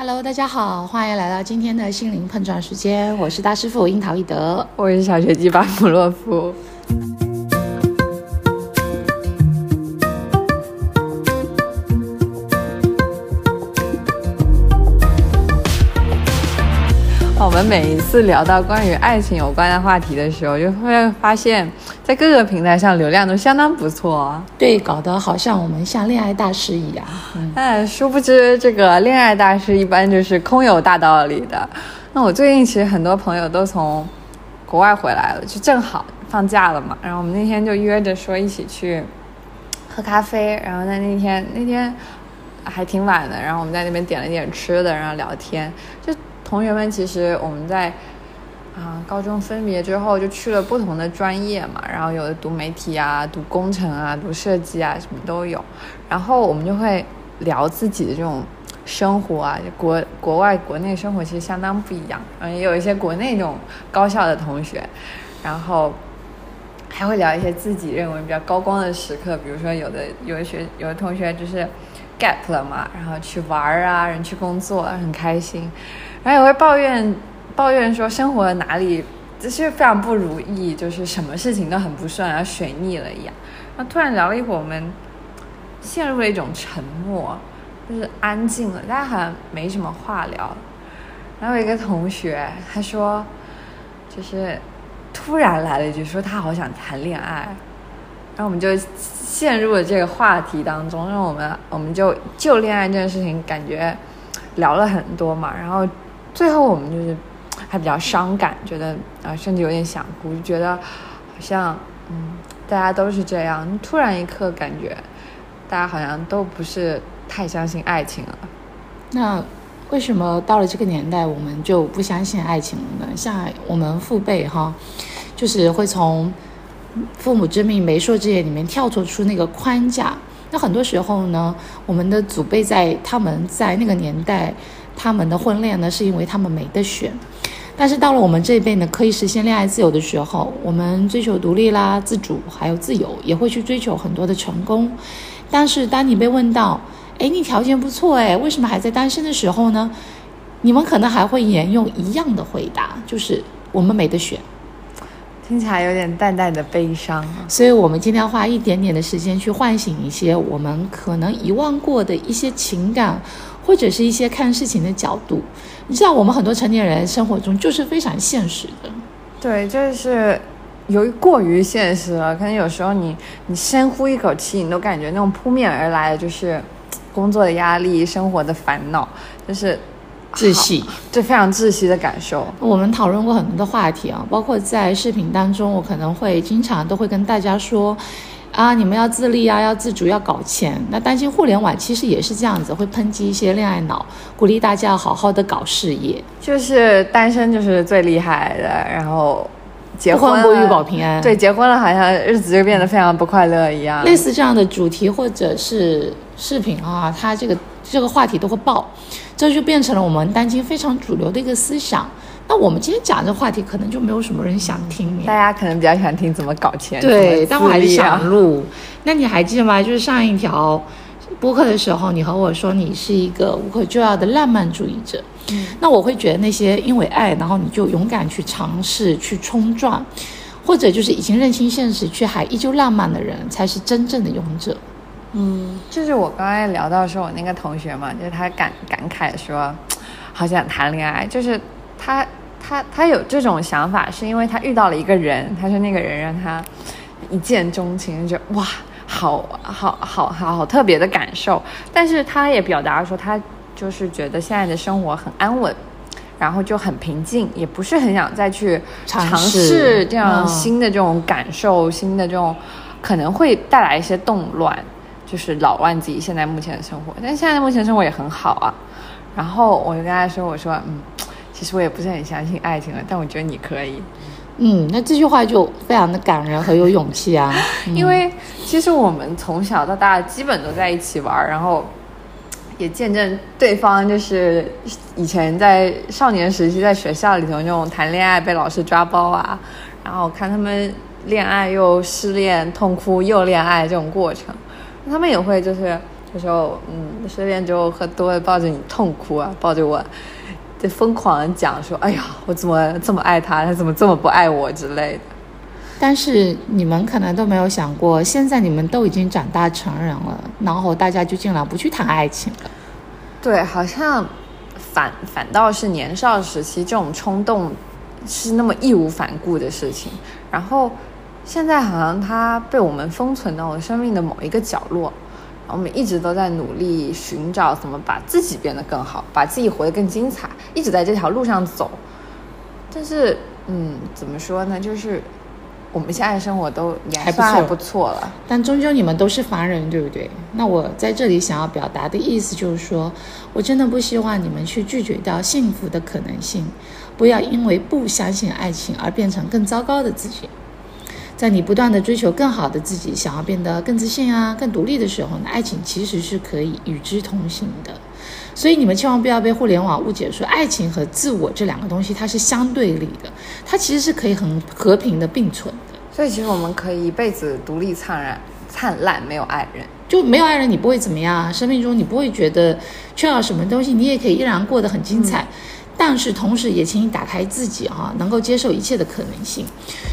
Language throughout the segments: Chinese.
Hello，大家好，欢迎来到今天的心灵碰撞时间，我是大师傅樱桃一德，我是小学鸡巴姆洛夫。们每一次聊到关于爱情有关的话题的时候，就会发现，在各个平台上流量都相当不错。对，搞得好像我们像恋爱大师一样。但 殊不知，这个恋爱大师一般就是空有大道理的。那我最近其实很多朋友都从国外回来了，就正好放假了嘛。然后我们那天就约着说一起去喝咖啡。然后在那天那天还挺晚的，然后我们在那边点了点吃的，然后聊天就。同学们，其实我们在啊高中分别之后就去了不同的专业嘛，然后有的读媒体啊，读工程啊，读设计啊，什么都有。然后我们就会聊自己的这种生活啊，国国外国内生活其实相当不一样。嗯，也有一些国内那种高校的同学，然后还会聊一些自己认为比较高光的时刻，比如说有的有的学有的同学就是 gap 了嘛，然后去玩儿啊，人去工作很开心。然后也会抱怨，抱怨说生活哪里就是非常不如意，就是什么事情都很不顺，然后水逆了一样。然后突然聊了一会儿，我们陷入了一种沉默，就是安静了，大家好像没什么话聊。然后有一个同学他说，就是突然来了一句说他好想谈恋爱，然后我们就陷入了这个话题当中，让我们我们就就恋爱这件事情感觉聊了很多嘛，然后。最后我们就是还比较伤感，觉得啊，甚至有点想哭，就觉得好像嗯，大家都是这样。突然一刻，感觉大家好像都不是太相信爱情了。那为什么到了这个年代，我们就不相信爱情了呢？像我们父辈哈，就是会从父母之命、媒妁之言里面跳脱出那个框架。那很多时候呢，我们的祖辈在他们在那个年代。他们的婚恋呢，是因为他们没得选，但是到了我们这一辈呢，可以实现恋爱自由的时候，我们追求独立啦、自主，还有自由，也会去追求很多的成功。但是当你被问到，哎，你条件不错，哎，为什么还在单身的时候呢？你们可能还会沿用一样的回答，就是我们没得选。听起来有点淡淡的悲伤。所以我们今天要花一点点的时间去唤醒一些我们可能遗忘过的一些情感。或者是一些看事情的角度，你知道，我们很多成年人生活中就是非常现实的。对，就是由于过于现实了，可能有时候你你深呼一口气，你都感觉那种扑面而来的就是工作的压力、生活的烦恼，就是窒息，就非常窒息的感受。我们讨论过很多的话题啊，包括在视频当中，我可能会经常都会跟大家说。啊，你们要自立啊，要自主，要搞钱。那担心互联网其实也是这样子，会抨击一些恋爱脑，鼓励大家要好好的搞事业。就是单身就是最厉害的，然后结婚不欲保平安。对，结婚了好像日子就变得非常不快乐一样。类似这样的主题或者是视频啊，它这个这个话题都会爆，这就变成了我们当今非常主流的一个思想。那我们今天讲这话题，可能就没有什么人想听。大家可能比较想听怎么搞钱。对，但我还是想录。那你还记得吗？就是上一条播客的时候，你和我说你是一个无可救药的浪漫主义者。嗯。那我会觉得那些因为爱，然后你就勇敢去尝试、去冲撞，或者就是已经认清现实却还依旧浪漫的人，才是真正的勇者。嗯，就是我刚才聊到说，我那个同学嘛，就是他感感慨说，好想谈恋爱，就是他。他他有这种想法，是因为他遇到了一个人，他说那个人让他一见钟情，就哇，好好好好好特别的感受。但是他也表达说，他就是觉得现在的生活很安稳，然后就很平静，也不是很想再去尝试这样新的这种感受，新的这种可能会带来一些动乱，就是老忘自己现在目前的生活。但现在目前生活也很好啊。然后我就跟他说，我说嗯。其实我也不是很相信爱情了，但我觉得你可以。嗯，那这句话就非常的感人和有勇气啊。因为其实我们从小到大基本都在一起玩，然后也见证对方就是以前在少年时期在学校里头那种谈恋爱被老师抓包啊，然后看他们恋爱又失恋痛哭又恋爱这种过程，他们也会就是有时候，嗯，失恋之后喝多了，抱着你痛哭啊，抱着我，就疯狂的讲说：“哎呀，我怎么这么爱他，他怎么这么不爱我之类的。”但是你们可能都没有想过，现在你们都已经长大成人了，然后大家就尽量不去谈爱情了。对，好像反反倒是年少时期这种冲动是那么义无反顾的事情，然后现在好像它被我们封存到了生命的某一个角落。我们一直都在努力寻找怎么把自己变得更好，把自己活得更精彩，一直在这条路上走。但是，嗯，怎么说呢？就是我们现在生活都还不错，还不错了。但终究你们都是凡人，对不对？那我在这里想要表达的意思就是说，我真的不希望你们去拒绝掉幸福的可能性，不要因为不相信爱情而变成更糟糕的自己。在你不断的追求更好的自己，想要变得更自信啊、更独立的时候呢，爱情其实是可以与之同行的。所以你们千万不要被互联网误解，说爱情和自我这两个东西它是相对立的，它其实是可以很和平的并存的。所以其实我们可以一辈子独立灿烂、灿烂，没有爱人，就没有爱人，你不会怎么样？生命中你不会觉得缺少什么东西，你也可以依然过得很精彩。但是同时，也请你打开自己哈，能够接受一切的可能性。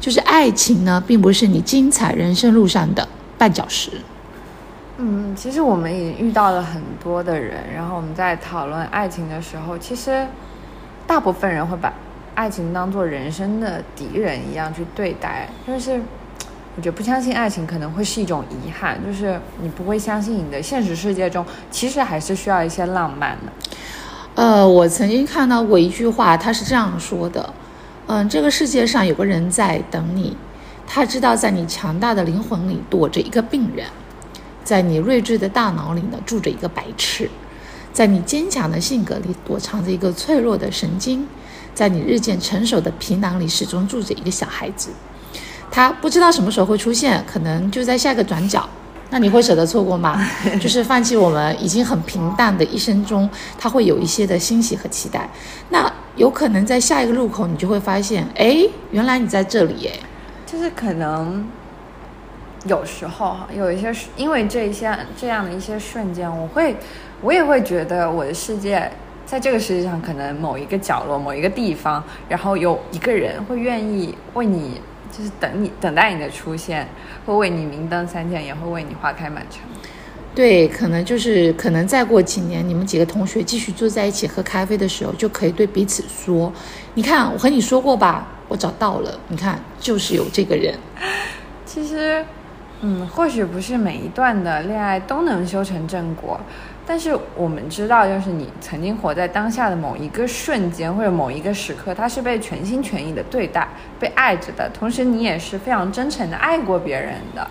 就是爱情呢，并不是你精彩人生路上的绊脚石。嗯，其实我们也遇到了很多的人，然后我们在讨论爱情的时候，其实大部分人会把爱情当做人生的敌人一样去对待。就是我觉得不相信爱情可能会是一种遗憾，就是你不会相信你的现实世界中其实还是需要一些浪漫的。呃，我曾经看到过一句话，他是这样说的：，嗯，这个世界上有个人在等你，他知道在你强大的灵魂里躲着一个病人，在你睿智的大脑里呢住着一个白痴，在你坚强的性格里躲藏着一个脆弱的神经，在你日渐成熟的皮囊里始终住着一个小孩子，他不知道什么时候会出现，可能就在下个转角。那你会舍得错过吗？就是放弃我们已经很平淡的一生中，他会有一些的欣喜和期待。那有可能在下一个路口，你就会发现，哎，原来你在这里，哎，就是可能有时候有一些，因为这一些这样的一些瞬间，我会，我也会觉得我的世界在这个世界上，可能某一个角落、某一个地方，然后有一个人会愿意为你。就是等你等待你的出现，会为你明灯三千，也会为你花开满城。对，可能就是可能再过几年，你们几个同学继续坐在一起喝咖啡的时候，就可以对彼此说：“你看，我和你说过吧，我找到了。你看，就是有这个人。”其实，嗯，或许不是每一段的恋爱都能修成正果。但是我们知道，就是你曾经活在当下的某一个瞬间或者某一个时刻，他是被全心全意的对待、被爱着的，同时你也是非常真诚的爱过别人的。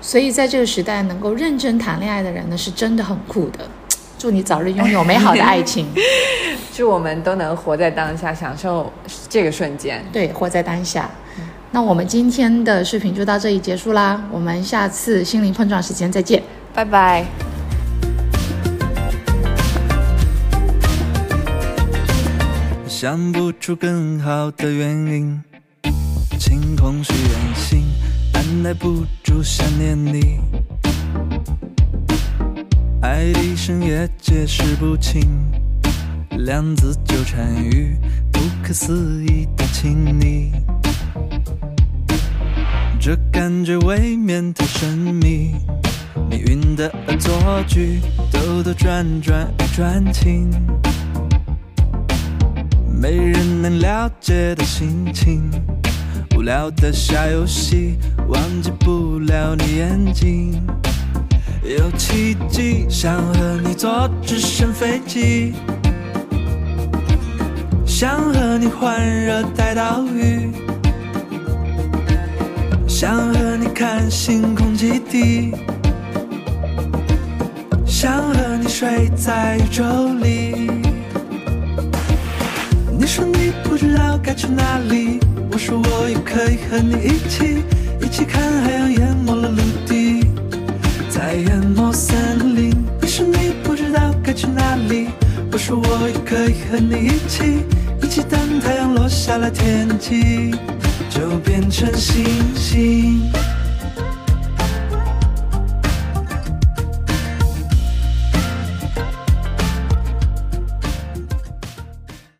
所以在这个时代，能够认真谈恋爱的人呢，是真的很酷的。祝你早日拥有美好的爱情，祝我们都能活在当下，享受这个瞬间。对，活在当下。那我们今天的视频就到这里结束啦，我们下次心灵碰撞时间再见，拜拜。想不出更好的原因，清空许愿星，按耐不住想念你。爱的深夜解释不清，量子纠缠于不可思议的亲昵。这感觉未免太神秘，命运的恶作剧，兜兜转转一转情。没人能了解的心情，无聊的小游戏，忘记不了你眼睛。有奇迹，想和你坐直升飞机，想和你环热带岛屿，想和你看星空基地，想和你睡在宇宙里。你说你不知道该去哪里，我说我也可以和你一起，一起看海洋淹没了陆地，再淹没森林。你说你不知道该去哪里，我说我也可以和你一起，一起等太阳落下了天际，就变成星星。